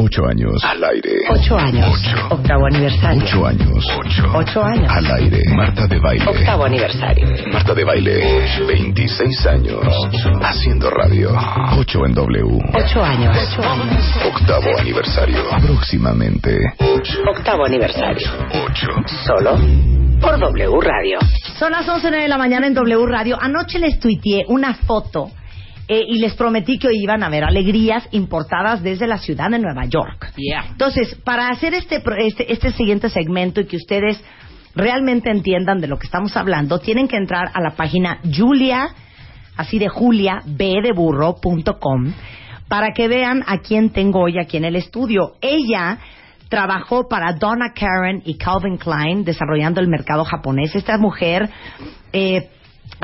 Ocho años. Al aire. Ocho años. Octavo aniversario. Ocho años. Ocho años. Al aire. Marta de baile. Octavo aniversario. Marta de baile. 26 años. Haciendo radio. Ocho en W. Ocho años. Ocho años. Octavo aniversario. Próximamente. Octavo aniversario. Ocho. Solo por W Radio. Son las 11 de la mañana en W Radio. Anoche les tuiteé una foto eh, y les prometí que hoy iban a ver alegrías importadas desde la ciudad de Nueva York. Entonces, para hacer este, este, este siguiente segmento y que ustedes realmente entiendan de lo que estamos hablando, tienen que entrar a la página Julia, así de Julia, B de burro.com, para que vean a quién tengo hoy aquí en el estudio. Ella trabajó para Donna Karen y Calvin Klein desarrollando el mercado japonés. Esta mujer eh,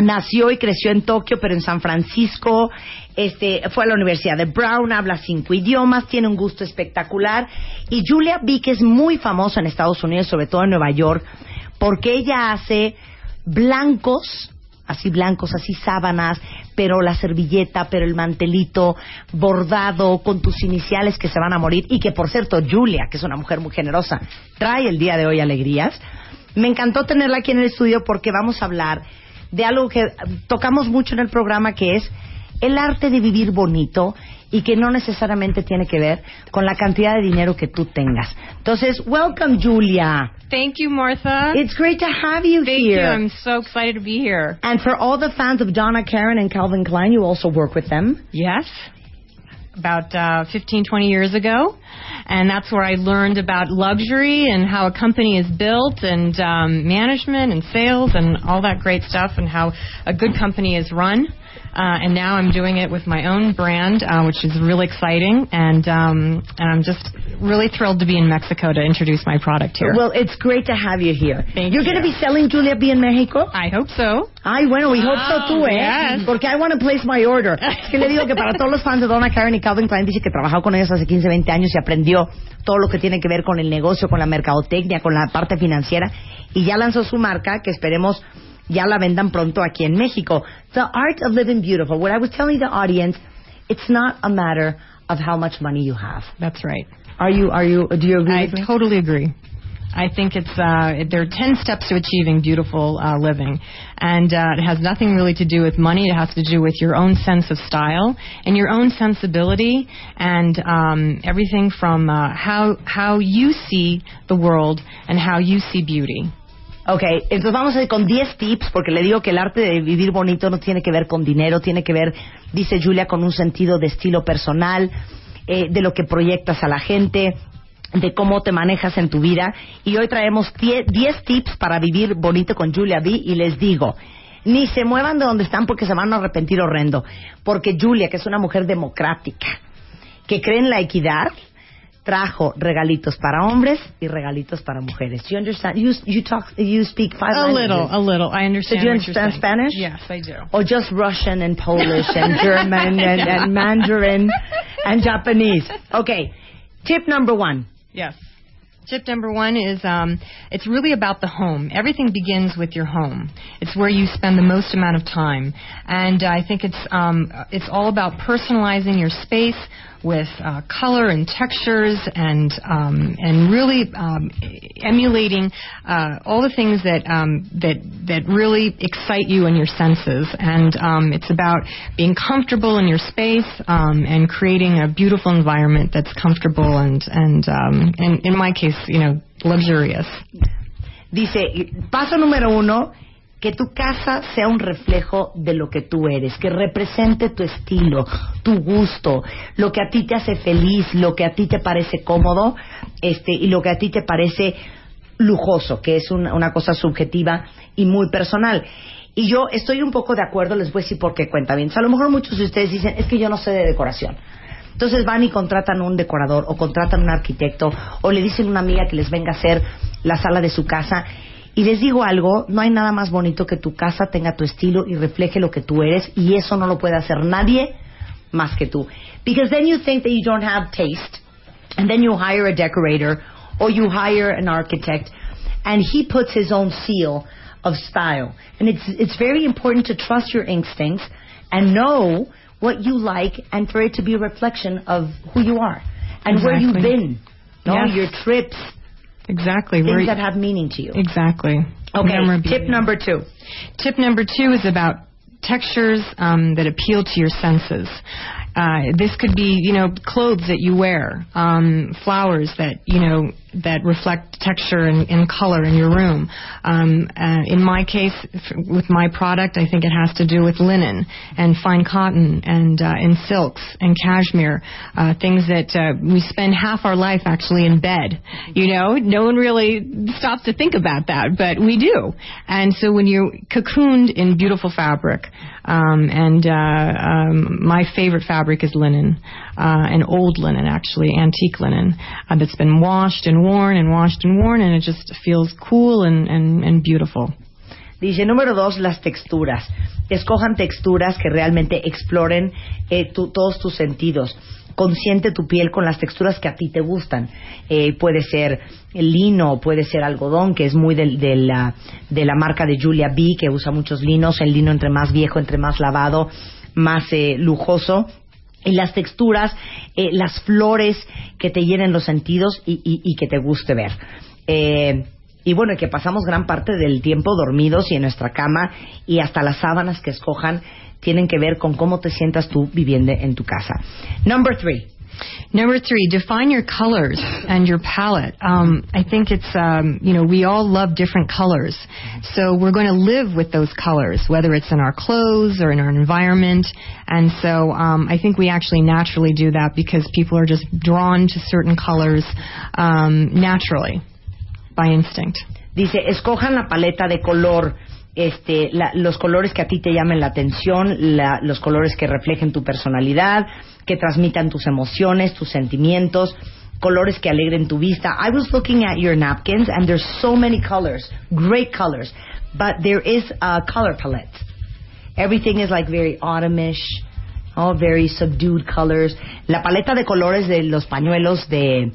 nació y creció en Tokio, pero en San Francisco. Este, fue a la Universidad de Brown, habla cinco idiomas, tiene un gusto espectacular. Y Julia Vick es muy famosa en Estados Unidos, sobre todo en Nueva York, porque ella hace blancos, así blancos, así sábanas, pero la servilleta, pero el mantelito bordado con tus iniciales que se van a morir y que por cierto Julia, que es una mujer muy generosa, trae el día de hoy alegrías. Me encantó tenerla aquí en el estudio porque vamos a hablar de algo que tocamos mucho en el programa que es el arte de vivir bonito y que no necesariamente tiene que ver con la cantidad de dinero que tú tengas. Entonces, welcome Julia. Thank you, Martha. It's great to have you Thank here. you. I'm so excited to be here. And for all the fans of Donna Karen and Calvin Klein, you also work with them. Yes. About uh, 15, 20 years ago. And that's where I learned about luxury and how a company is built and um, management and sales and all that great stuff and how a good company is run. Uh, and now I'm doing it with my own brand, uh, which is really exciting. And, um, and I'm just really thrilled to be in Mexico to introduce my product here. Well, it's great to have you here. Thank You're you. going to be selling Julia B in Mexico? I hope so. Ay, bueno, we hope so Wow, too, ¿eh? yes. Porque I want to place my order. Es que le digo que para todos los fans de Donna Karen y Calvin Klein, dice que trabajó con ellos hace 15, 20 años y aprendió todo lo que tiene que ver con el negocio, con la mercadotecnia, con la parte financiera. Y ya lanzó su marca, que esperemos ya la vendan pronto aquí en México. The Art of Living Beautiful. What I was telling the audience, it's not a matter of how much money you have. That's right. Are you, are you, do you agree I with me? totally agree. I think it's uh, there are ten steps to achieving beautiful uh, living, and uh, it has nothing really to do with money. It has to do with your own sense of style and your own sensibility, and um, everything from uh, how how you see the world and how you see beauty. Ok, entonces vamos a ir con 10 tips porque le digo que el arte de vivir bonito no tiene que ver con dinero, tiene que ver, dice Julia, con un sentido de estilo personal, eh, de lo que proyectas a la gente, de cómo te manejas en tu vida. Y hoy traemos 10 10 tips para vivir bonito con Julia B. Y les digo, ni se muevan de donde están porque se van a arrepentir horrendo. Porque Julia, que es una mujer democrática, que cree en la equidad, trajo regalitos para hombres y regalitos para mujeres. You understand? You, you talk, you speak five A languages. little, a little. I understand. Did you understand. Spanish? Yes, I do. Or just Russian and Polish and German and, and Mandarin and Japanese. Okay. Tip number one. Yes. Tip number one is um, it's really about the home. Everything begins with your home. It's where you spend the most amount of time, and I think it's um, it's all about personalizing your space with uh, color and textures and um, and really um, emulating uh, all the things that um, that that really excite you and your senses. And um, it's about being comfortable in your space um, and creating a beautiful environment that's comfortable and and um, and in my case, you know, luxurious. Dice, paso número uno, que tu casa sea un reflejo de lo que tú eres, que represente tu estilo, tu gusto, lo que a ti te hace feliz, lo que a ti te parece cómodo, este, y lo que a ti te parece lujoso, que es una, una cosa subjetiva y muy personal. Y yo estoy un poco de acuerdo, les voy a decir por qué cuenta bien. A lo mejor muchos de ustedes dicen, es que yo no sé de decoración. Entonces van y contratan un decorador o contratan un arquitecto o le dicen a una amiga que les venga a hacer la sala de su casa. Y les digo algo, no hay nada más bonito que tu casa tenga tu estilo y refleje lo que tú eres y eso no lo puede hacer nadie más que tú. Because then you think that you don't have taste and then you hire a decorator or you hire an architect and he puts his own seal of style. And it's it's very important to trust your instincts and know what you like and for it to be a reflection of who you are and where you've been. No, Yes. your trips, Exactly. things Where- that have meaning to you. exactly. Okay, tip number two. Tip number two is about textures um, that appeal to your senses. Uh, this could be, you know, clothes that you wear, um, flowers that, you know, that reflect texture and, and color in your room. Um, uh, in my case, f- with my product, I think it has to do with linen and fine cotton and uh, and silks and cashmere, uh, things that uh, we spend half our life actually in bed. You know, no one really stops to think about that, but we do. And so when you're cocooned in beautiful fabric, um, and uh, um, my favorite fabric is linen, uh, and old linen actually, antique linen, uh, that's been washed and worn and washed and worn, and it just feels cool and, and, beautiful. Dice número dos, las texturas. Escojan texturas que realmente exploren eh, tu- todos tus sentidos. Consiente tu piel con las texturas que a ti te gustan. Eh, puede ser lino, puede ser algodón, que es muy del- de, la, de la marca de Julia B, que usa muchos linos. El lino entre más viejo, entre más lavado, más eh, lujoso. Y las texturas, eh, las flores que te llenen los sentidos y, y- y que te guste ver. Eh, y bueno, que pasamos gran parte del tiempo dormidos y en nuestra cama y hasta las sábanas que escojan tienen que ver con cómo te sientas tú viviendo en tu casa. Number three. Number three, define your colors and your palette. Um, I think it's, um, you know, we all love different colors. So we're going to live with those colors, whether it's in our clothes or in our environment. And so um, I think we actually naturally do that because people are just drawn to certain colors um, naturally, by instinct. Dice, escojan la paleta de color, este, la- los colores que a ti te llamen la atención, la- los colores que reflejen tu personalidad, que transmitan tus emociones, tus sentimientos, colores que alegren tu vista. I was looking at your napkins and there's so many colors, great colors, but there is a color palette. Everything is like very autumnish, all very subdued colors. La paleta de colores de los pañuelos de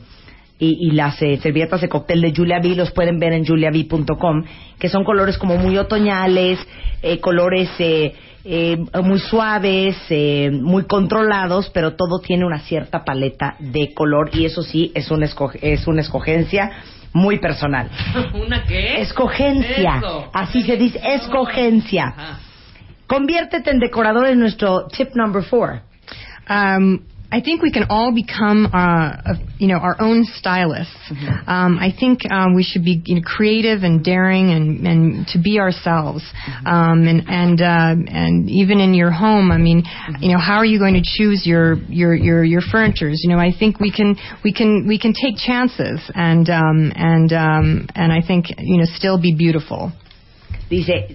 y, y las eh, servilletas de cóctel de Julia B los pueden ver en juliab.com, que son colores como muy otoñales, eh, colores eh, eh, muy suaves, eh, muy controlados, pero todo tiene una cierta paleta de color y eso sí es una, es una escogencia muy personal. ¿Una qué? Escogencia, Eso. así se dice, escogencia. Ajá. Conviértete en decorador en nuestro tip number four. Um, I think we can all become, uh, a, you know, our own stylists. Um, I think um, we should be you know, creative and daring and, and to be ourselves. Um, and and uh, and even in your home, I mean, you know, how are you going to choose your your your your furnitures? You know, I think we can we can we can take chances and um, and um, and I think you know still be beautiful. Dice,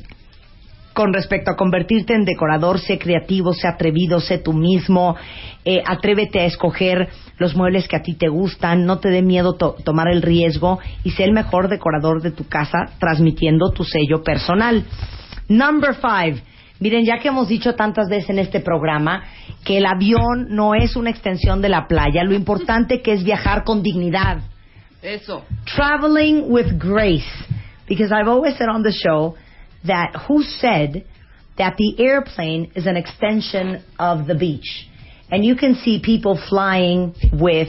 con respecto a convertirte en decorador, sé creativo, sé atrevido, sé tú mismo, eh, atrévete a escoger los muebles que a ti te gustan, no te dé miedo to- tomar el riesgo y sé el mejor decorador de tu casa transmitiendo tu sello personal. Number five. Miren, ya que hemos dicho tantas veces en este programa que el avión no es una extensión de la playa, lo importante que es viajar con dignidad. Eso. traveling with grace because I've always said on the show that who said that the airplane is an extension of the beach and you can see people flying with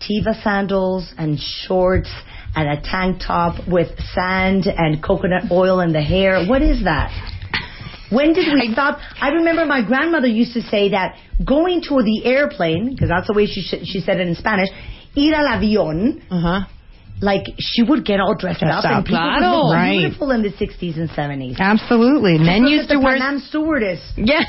Tiva sandals and shorts and a tank top with sand and coconut oil in the hair what is that when did we stop? I remember my grandmother used to say that going to the airplane, because that's the way she, sh- she said it in Spanish, ir al avión Ajá. Like she would get all dressed Dressed up, and up, people would claro. look Right. beautiful in the 60s and 70s. Absolutely. Men used to wear Pan Am stewardess. Yeah.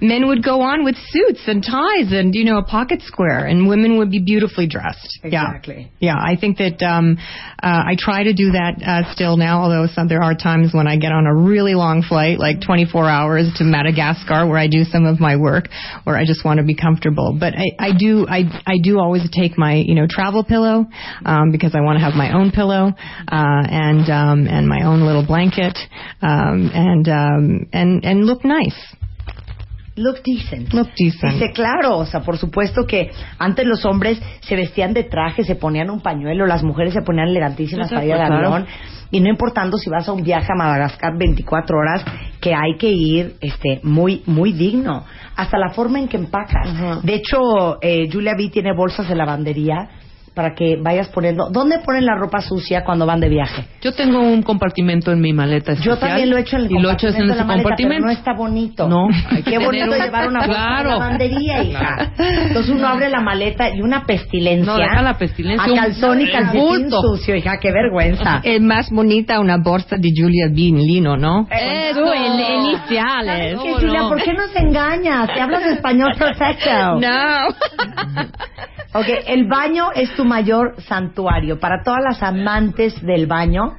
Men would go on with suits and ties and, you know, a pocket square, and women would be beautifully dressed. Exactly. Yeah. Yeah, I think that um, uh, I try to do that uh, still now, although some, there are times when I get on a really long flight, like 24 hours to Madagascar, where I do some of my work, where I just want to be comfortable. But I, I do, I, I do always take my, you know, travel pillow um, because I want to have my own pillow uh, and um, and my own little blanket um, and um, and and look nice. Look decent. Look decent. Dice, claro, o sea, por supuesto que antes los hombres se vestían de traje, se ponían un pañuelo, las mujeres se ponían elegantísimas para ir al avión. Y no importando si vas a un viaje a Madagascar 24 horas, que hay que ir este, muy, muy digno. Hasta la forma en que empacas. De hecho, eh, Julia B tiene bolsas de lavandería para que vayas poniendo. ¿Dónde ponen la ropa sucia cuando van de viaje? Yo tengo un compartimento en mi maleta Yo especial. también lo he hecho en el y lo he hecho en compartimento ese maleta, compartimento. pero no está bonito. No, hay Qué bonito un- llevar una bolsa Claro. de lavandería, hija. Entonces uno abre la maleta y una pestilencia. No, deja la pestilencia, A calzón y calcetín sucio, hija, qué vergüenza. Es más bonita una bolsa de Julia Bean Lino, ¿no? Eso. en- iniciales. ¿Qué, ¿Cómo Julia, no? ¿por qué nos engañas? Te hablas español perfecto. No. Ok, el baño es tu mayor santuario. Para todas las amantes del baño,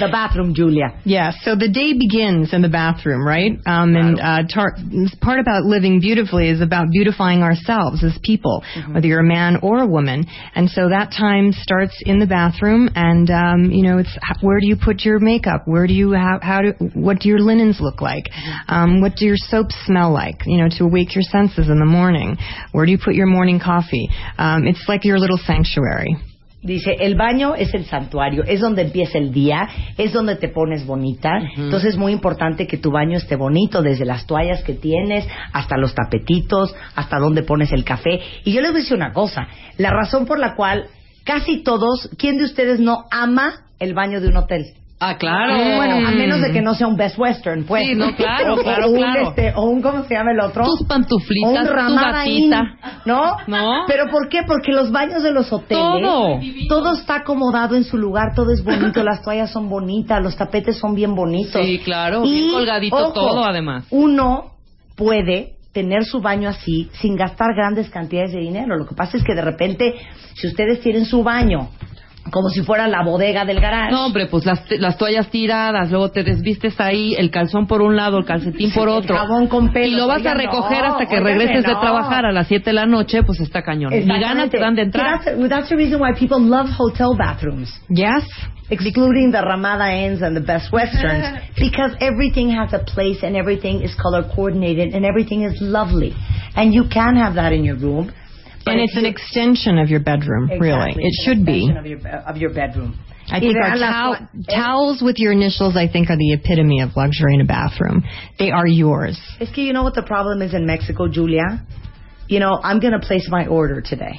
the bathroom, Julia. Yeah, so the day begins in the bathroom, right? Um, and uh, tar- part about living beautifully is about beautifying ourselves as people, whether you're a man or a woman. And so that time starts in the bathroom, and um, you know, it's where do you put your makeup? Where do you how, how do what do your linens look like? Um, what do your soaps smell like? You know, to awake your senses in the morning. Where do you put your morning coffee? Um, it's like your little sanctuary. Dice, el baño es el santuario, es donde empieza el día, es donde te pones bonita. Entonces es muy importante que tu baño esté bonito, desde las toallas que tienes, hasta los tapetitos, hasta donde pones el café. Y yo les voy a decir una cosa, la razón por la cual casi todos, ¿quién de ustedes no ama el baño de un hotel? Ah, claro. Bueno, a menos de que no sea un Best Western, pues. Sí, no, claro, o, claro, o un, claro. este, o un, ¿cómo se llama el otro? Tus pantuflitas, un tu Inn, gatita. ¿no? ¿No? ¿Pero por qué? Porque los baños de los hoteles, Todo. todo está acomodado en su lugar, todo es bonito, las toallas son bonitas, los tapetes son bien bonitos. Sí, claro, bien colgadito ojo, todo, además. Uno puede tener su baño así sin gastar grandes cantidades de dinero. Lo que pasa es que de repente, si ustedes tienen su baño como si fuera la bodega del garage, No, hombre, pues las, las toallas tiradas, luego te desvistes ahí, el calzón por un lado, el calcetín por El otro. jabón con pelos. Y lo vas Oigan, a recoger no, hasta que óigame, regreses de no. trabajar a las 7 de la noche, pues está cañón. Ni ganas te dan de entrar. That's, that's the reason why people love hotel bathrooms. Yes. excluding the Ramada Inns and the Best Westerns, because everything has a place and everything is color coordinated and everything is lovely. And you can have that in your room. And it's an extension of your bedroom, really. It it's should be. Of your, of your bedroom. I think our tow- towels with your initials, I think, are the epitome of luxury in a bathroom. They are yours. Es que you know what the problem is in Mexico, Julia? You know, I'm going to place my order today.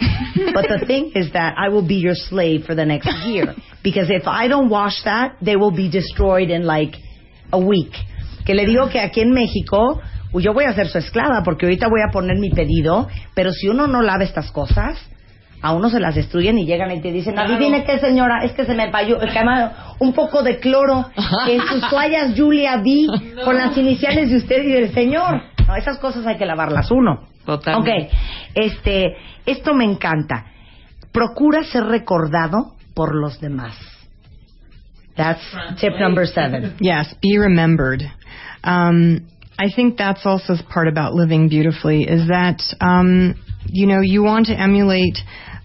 but the thing is that I will be your slave for the next year. Because if I don't wash that, they will be destroyed in like a week. Que le digo que aquí en México, pues yo voy a ser su esclava porque ahorita voy a poner mi pedido, pero si uno no lava estas cosas, a uno se las destruyen y llegan y te dicen, adivine qué señora, es que se me además, un poco de cloro en sus toallas Julia B con las iniciales de usted y del señor. No, esas cosas hay que lavarlas uno. Totalmente. Ok, este, esto me encanta. Procura ser recordado por los demás. That's tip number seven. Yes, be remembered. Um, I think that's also part about living beautifully is that, um, you know, you want to emulate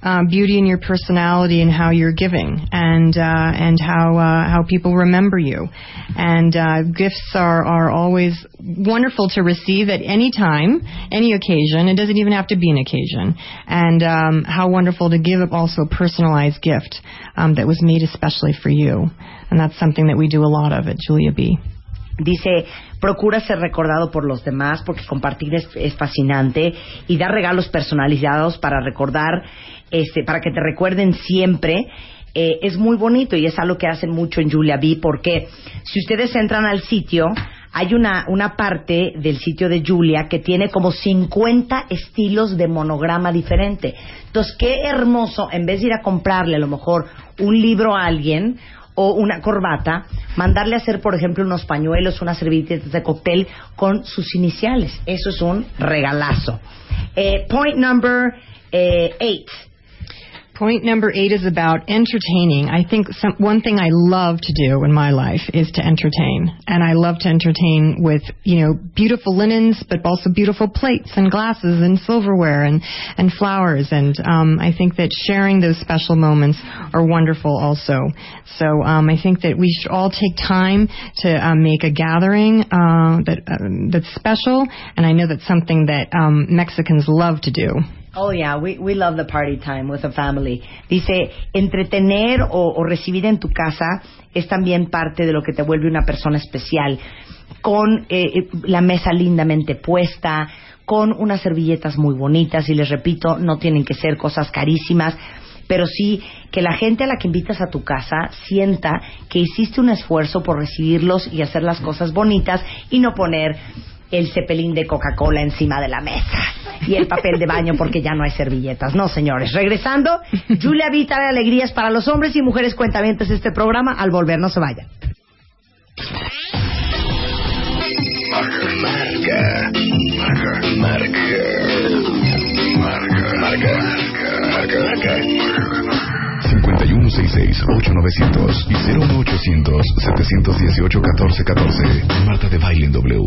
uh, beauty in your personality and how you're giving and, uh, and how, uh, how people remember you. And, uh, gifts are, are always wonderful to receive at any time, any occasion. It doesn't even have to be an occasion. And, um, how wonderful to give also a personalized gift, um, that was made especially for you. And that's something that we do a lot of at Julia B. Dice, procura ser recordado por los demás porque compartir es, es fascinante y dar regalos personalizados para recordar, este, para que te recuerden siempre. eh, es muy bonito y es algo que hacen mucho en Julia B porque si ustedes entran al sitio, hay una, una parte del sitio de Julia que tiene como 50 estilos de monograma diferente. Entonces, qué hermoso, en vez de ir a comprarle a lo mejor un libro a alguien o una corbata, mandarle a hacer, por ejemplo, unos pañuelos, unas servilletas de cóctel con sus iniciales. Eso es un regalazo. Eh, point number eh, eight. Point number eight is about entertaining. I think some, one thing I love to do in my life is to entertain. And I love to entertain with, you know, beautiful linens, but also beautiful plates and glasses and silverware and, and flowers. And um, I think that sharing those special moments are wonderful also. So um, I think that we should all take time to um, make a gathering uh, that, uh, that's special. And I know that's something that um, Mexicans love to do. Oh yeah, we, we love the party time with the family. Dice, entretener o, o recibir en tu casa es también parte de lo que te vuelve una persona especial. Con eh, la mesa lindamente puesta, con unas servilletas muy bonitas, y les repito, no tienen que ser cosas carísimas, pero sí que la gente a la que invitas a tu casa sienta que hiciste un esfuerzo por recibirlos y hacer las cosas bonitas y no poner el cepelín de Coca-Cola encima de la mesa y el papel de baño porque ya no hay servilletas. No, señores. Regresando, Julia V trae alegrías para los hombres y mujeres cuentavientes este programa. Al volver, no se vayan. Marca, marca, marca, marca, marca, marca, marca. 5166-8900 y 01800-718-1414. Marta de Baile en W.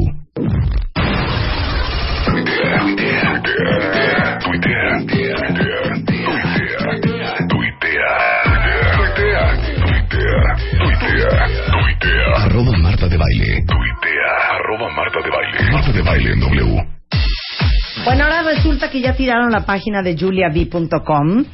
tuitea, tuitea, tuitea, tuitea, tuitea, tuitea, tuitea. Arroba Marta de Baile. Tuitea, arroba Marta de Baile. Marta de Baile en W. Bueno, ahora resulta que ya tiraron la página de juliab.com.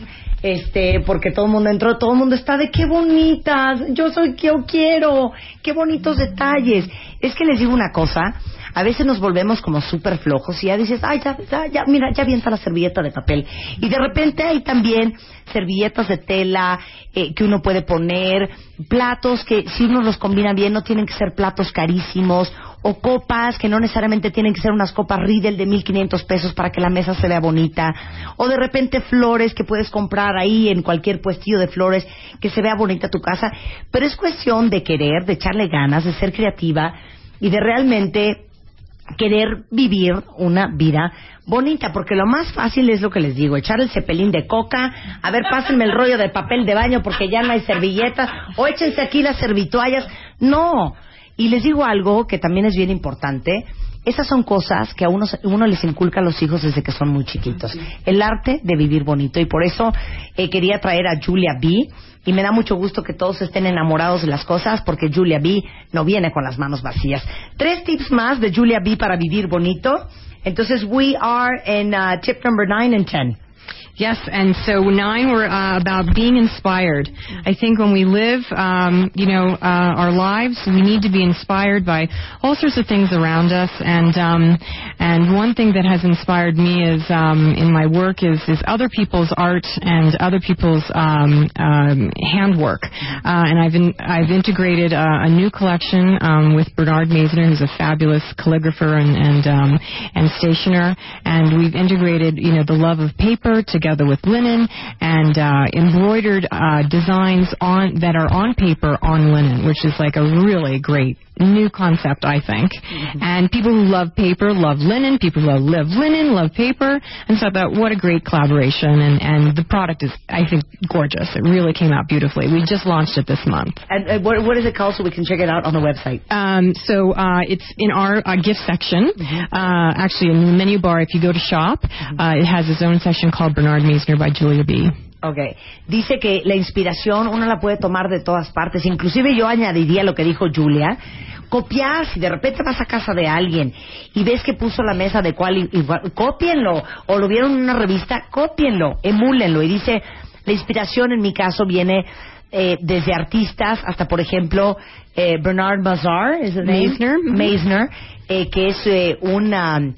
Este, porque todo el mundo entró, todo el mundo está de qué bonitas, yo soy que yo quiero, qué bonitos detalles. Es que les digo una cosa, a veces nos volvemos como súper flojos y ya dices, ay, ya, ya, ya, mira, ya avienta la servilleta de papel. Y de repente hay también servilletas de tela eh, que uno puede poner, platos que si uno los combina bien no tienen que ser platos carísimos, o copas que no necesariamente tienen que ser unas copas Riedel de 1500 pesos para que la mesa se vea bonita, o de repente flores que puedes comprar ahí en cualquier puestillo de flores que se vea bonita tu casa, pero es cuestión de querer, de echarle ganas, de ser creativa y de realmente querer vivir una vida bonita, porque lo más fácil es lo que les digo, echar el cepelín de coca, a ver, pásenme el rollo de papel de baño porque ya no hay servilletas, o échense aquí las servitoallas. No, y les digo algo que también es bien importante, esas son cosas que a uno, uno les inculca a los hijos desde que son muy chiquitos. El arte de vivir bonito. Y por eso eh, quería traer a Julia B. Y me da mucho gusto que todos estén enamorados de las cosas porque Julia B no viene con las manos vacías. Tres tips más de Julia B para vivir bonito. Entonces, we are in uh, tip number nine and ten. Yes, and so nine were uh, about being inspired. I think when we live, um, you know, uh, our lives, we need to be inspired by all sorts of things around us. And um, and one thing that has inspired me is um, in my work is is other people's art and other people's um, um, handwork. Uh, and I've in, I've integrated uh, a new collection um, with Bernard Maisner, who's a fabulous calligrapher and and um, and stationer. And we've integrated, you know, the love of paper together with linen and uh, embroidered uh, designs on that are on paper on linen, which is like a really great new concept, I think. And people who love paper love linen. People who love linen love paper. And so I thought, what a great collaboration. And, and the product is, I think, gorgeous. It really came out beautifully. We just launched it this month. And uh, what, what is it called so we can check it out on the website? Um, so uh, it's in our uh, gift section. Uh, actually, in the menu bar, if you go to shop, uh, it has its own section called Bernard Meisner by Julia B. Ok. Dice que la inspiración uno la puede tomar de todas partes. Inclusive yo añadiría lo que dijo Julia. Copiar, si de repente vas a casa de alguien y ves que puso la mesa de cual, igual, cópienlo. O lo vieron en una revista, cópienlo, emúlenlo. Y dice, la inspiración en mi caso viene eh, desde artistas hasta, por ejemplo, eh, Bernard Mazar. Meisner, eh, que es eh, un um,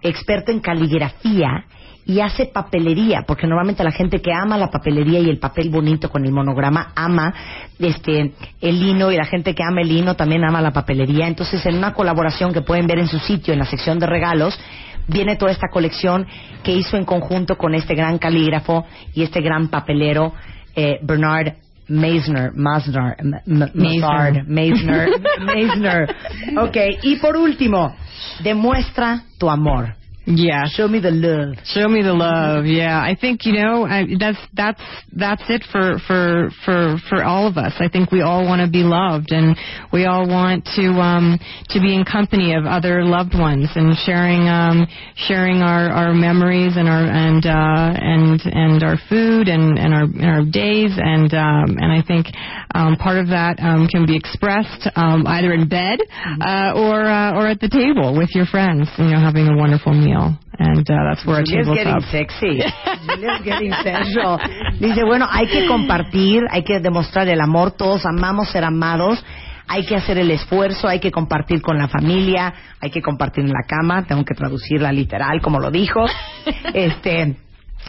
experto en caligrafía y hace papelería, porque normalmente la gente que ama la papelería y el papel bonito con el monograma ama este el lino y la gente que ama el lino también ama la papelería. Entonces, en una colaboración que pueden ver en su sitio, en la sección de regalos, viene toda esta colección que hizo en conjunto con este gran calígrafo y este gran papelero, eh, Bernard Meisner, Masner, M- M- Mazard, Meisner, Meisner. Ok, y por último, demuestra tu amor. Yeah. Show me the love. Show me the love. Yeah, I think you know I, that's that's that's it for for for for all of us. I think we all want to be loved, and we all want to um to be in company of other loved ones and sharing um sharing our our memories and our and uh and and our food and and our and our days and um and I think um part of that um can be expressed um either in bed uh or uh, or at the table with your friends, you know, having a wonderful meal. And uh, that's where Julia's getting sexy. Julia's getting sensual. Dice, bueno, hay que compartir, hay que demostrar el amor, todos amamos ser amados, hay que hacer el esfuerzo, hay que compartir con la familia, hay que compartir en la cama, tengo que traducirla literal como lo dijo. Este,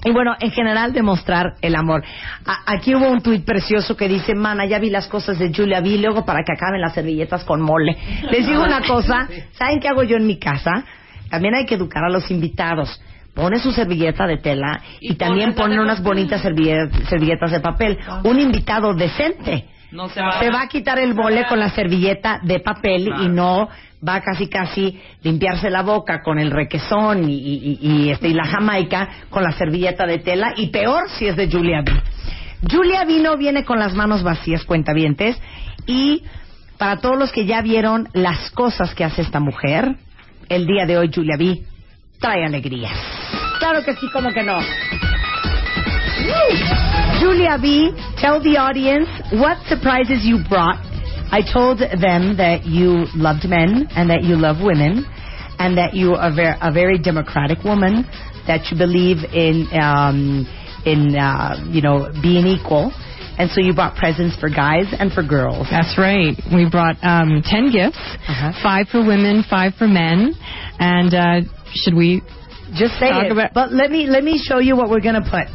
y bueno, en general demostrar el amor. A- aquí hubo un tuit precioso que dice, mana, ya vi las cosas de Julia, vi luego para que acaben las servilletas con mole. Les digo una cosa, ¿saben qué hago yo en mi casa? También hay que educar a los invitados. Pone su servilleta de tela y, Y también pone unas bonitas servilletas, servilletas de papel. Un invitado decente No se va se va a quitar el mole con la servilleta de papel y no va casi casi limpiarse la boca con el requesón y, y- y- y, este, y la jamaica con la servilleta de tela y peor si es de Julia B. Julia B no viene con las manos vacías, cuentavientes, y para todos los que ya vieron las cosas que hace esta mujer, el día de hoy Julia B trae alegrías. Claro que sí, como que no. Julia B, tell the audience what surprises you brought. I told them that you loved men and that you love women and that you are a very democratic woman, that you believe in, um, in uh, you know, being equal. And so you brought presents for guys and for girls. That's right. We brought um, 10 gifts, Uh-huh. five for women, five for men. And uh, should we? Just say Talk it. about- But let me let me show you what we're gonna put.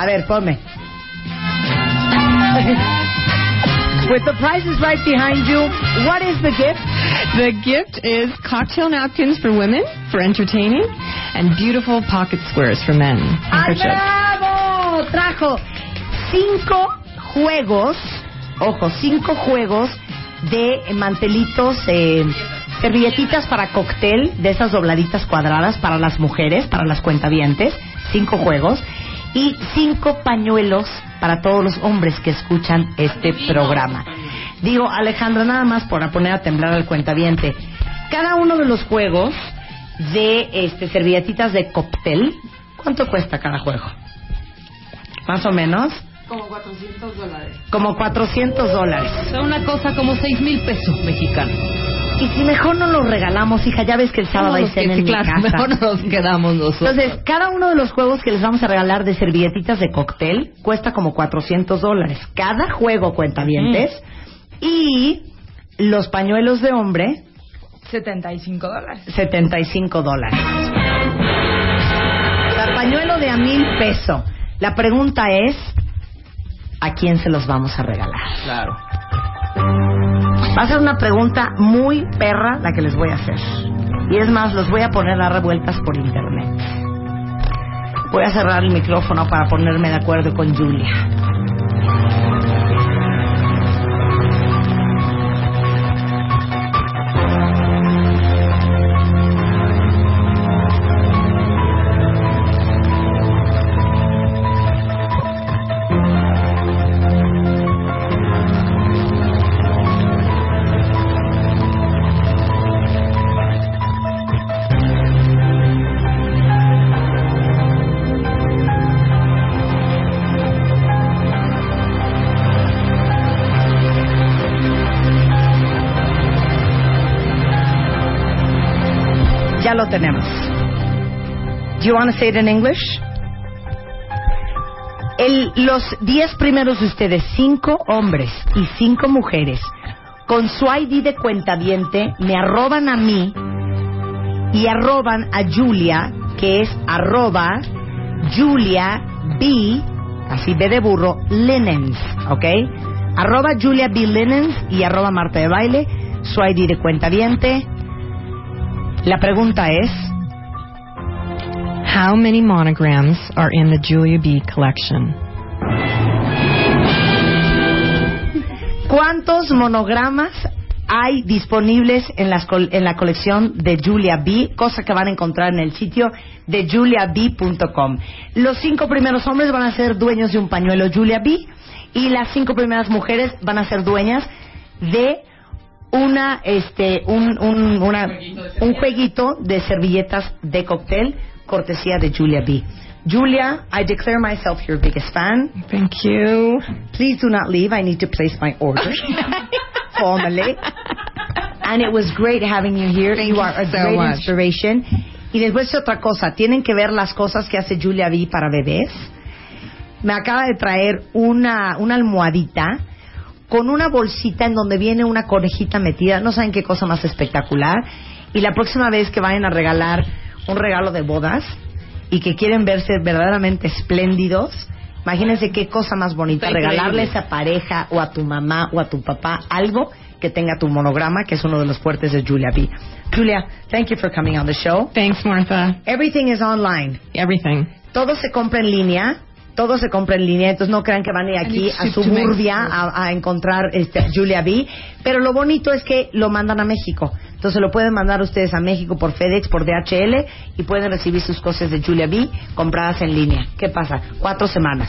A ver, ponme. With the prizes right behind you, what is the gift? The gift is cocktail napkins for women for entertaining and beautiful pocket squares for men. ¡Ay, bravo! Trajo cinco juegos, ojo, cinco juegos de mantelitos, eh, servilletitas para cóctel, de esas dobladitas cuadradas para las mujeres, para las cuentavientes, cinco juegos, y cinco pañuelos para todos los hombres que escuchan este programa. Digo, Alejandra, nada más para poner a temblar al cuentaviente. Cada uno de los juegos de este servilletitas de cóctel, ¿cuánto cuesta cada juego? Más o menos. Como 400 dólares. Como 400 dólares. Son una cosa como 6 mil pesos mexicanos. Y si mejor no los regalamos, hija, ya ves que el sábado hay cena en mi claro, casa. mejor nos quedamos nosotros. Entonces, cada uno de los juegos que les vamos a regalar de servilletitas de cóctel cuesta como 400 dólares. Cada juego cuenta dientes. Y los pañuelos de hombre, 75 dólares. 75 dólares. O sea, pañuelo de a mil peso. La pregunta es, ¿a quién se los vamos a regalar? Claro. Va a ser una pregunta muy perra la que les voy a hacer. Y es más, los voy a poner a revueltas por internet. Voy a cerrar el micrófono para ponerme de acuerdo con Julia. Lo tenemos. Do you want to say it in English? El, los 10 primeros de ustedes, 5 hombres y 5 mujeres, con su ID de cuentaviente, me arroban a mí y arroban a Julia, que es arroba Julia B, así B de burro, Linens, ¿ok? Arroba Julia B Linens y arroba Marta de Baile, su ID de cuenta viente. La pregunta es, How many monograms are in the Julia B collection? ¿cuántos monogramas hay disponibles en, las en la colección de Julia B? Cosa que van a encontrar en el sitio de juliab.com. Los cinco primeros hombres van a ser dueños de un pañuelo Julia B y las cinco primeras mujeres van a ser dueñas de una este un un, una- un jueguito de servilletas de cóctel cortesía de Julia B. Julia, I declare myself your biggest fan. Thank you. Please do not leave. I need to place my order formally. And it was great having you here. Thank you are a so great much. inspiration. Y después otra cosa, tienen que ver las cosas que hace Julia B para bebés. Me acaba de traer una, una almohadita con una bolsita en donde viene una conejita metida. No saben qué cosa más espectacular. Y la próxima vez que vayan a regalar un regalo de bodas y que quieren verse verdaderamente espléndidos, imagínense qué cosa más bonita. Regalarle a esa pareja o a tu mamá o a tu papá algo que tenga tu monograma, que es uno de los fuertes de Julia B. Julia, thank you for coming on the show. Thanks, Martha. Everything is online. Everything. Todo se compra en línea. Todo se compra en línea, entonces no crean que van a ir aquí a Suburbia a, a encontrar este, Julia B. Pero lo bonito es que lo mandan a México. Entonces lo pueden mandar ustedes a México por FedEx, por DHL y pueden recibir sus cosas de Julia B compradas en línea. ¿Qué pasa? Cuatro semanas.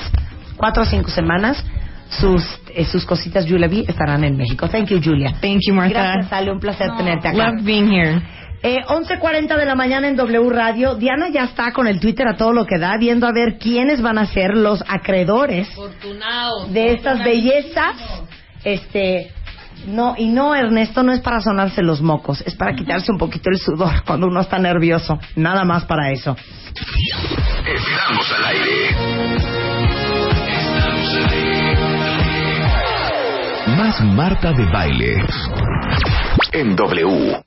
Cuatro o cinco semanas sus, eh, sus cositas Julia B estarán en México. Thank you, Julia. Thank you, Martha. Gracias, Ale. Un placer tenerte acá. Loved being here. Eh, 11.40 de la mañana en W Radio. Diana ya está con el Twitter a todo lo que da, viendo a ver quiénes van a ser los acreedores de estas bellezas. Este, no, y no, Ernesto, no es para sonarse los mocos, es para quitarse un poquito el sudor cuando uno está nervioso. Nada más para eso. Estamos al aire. Estamos al aire. Más Marta de Baile. En W.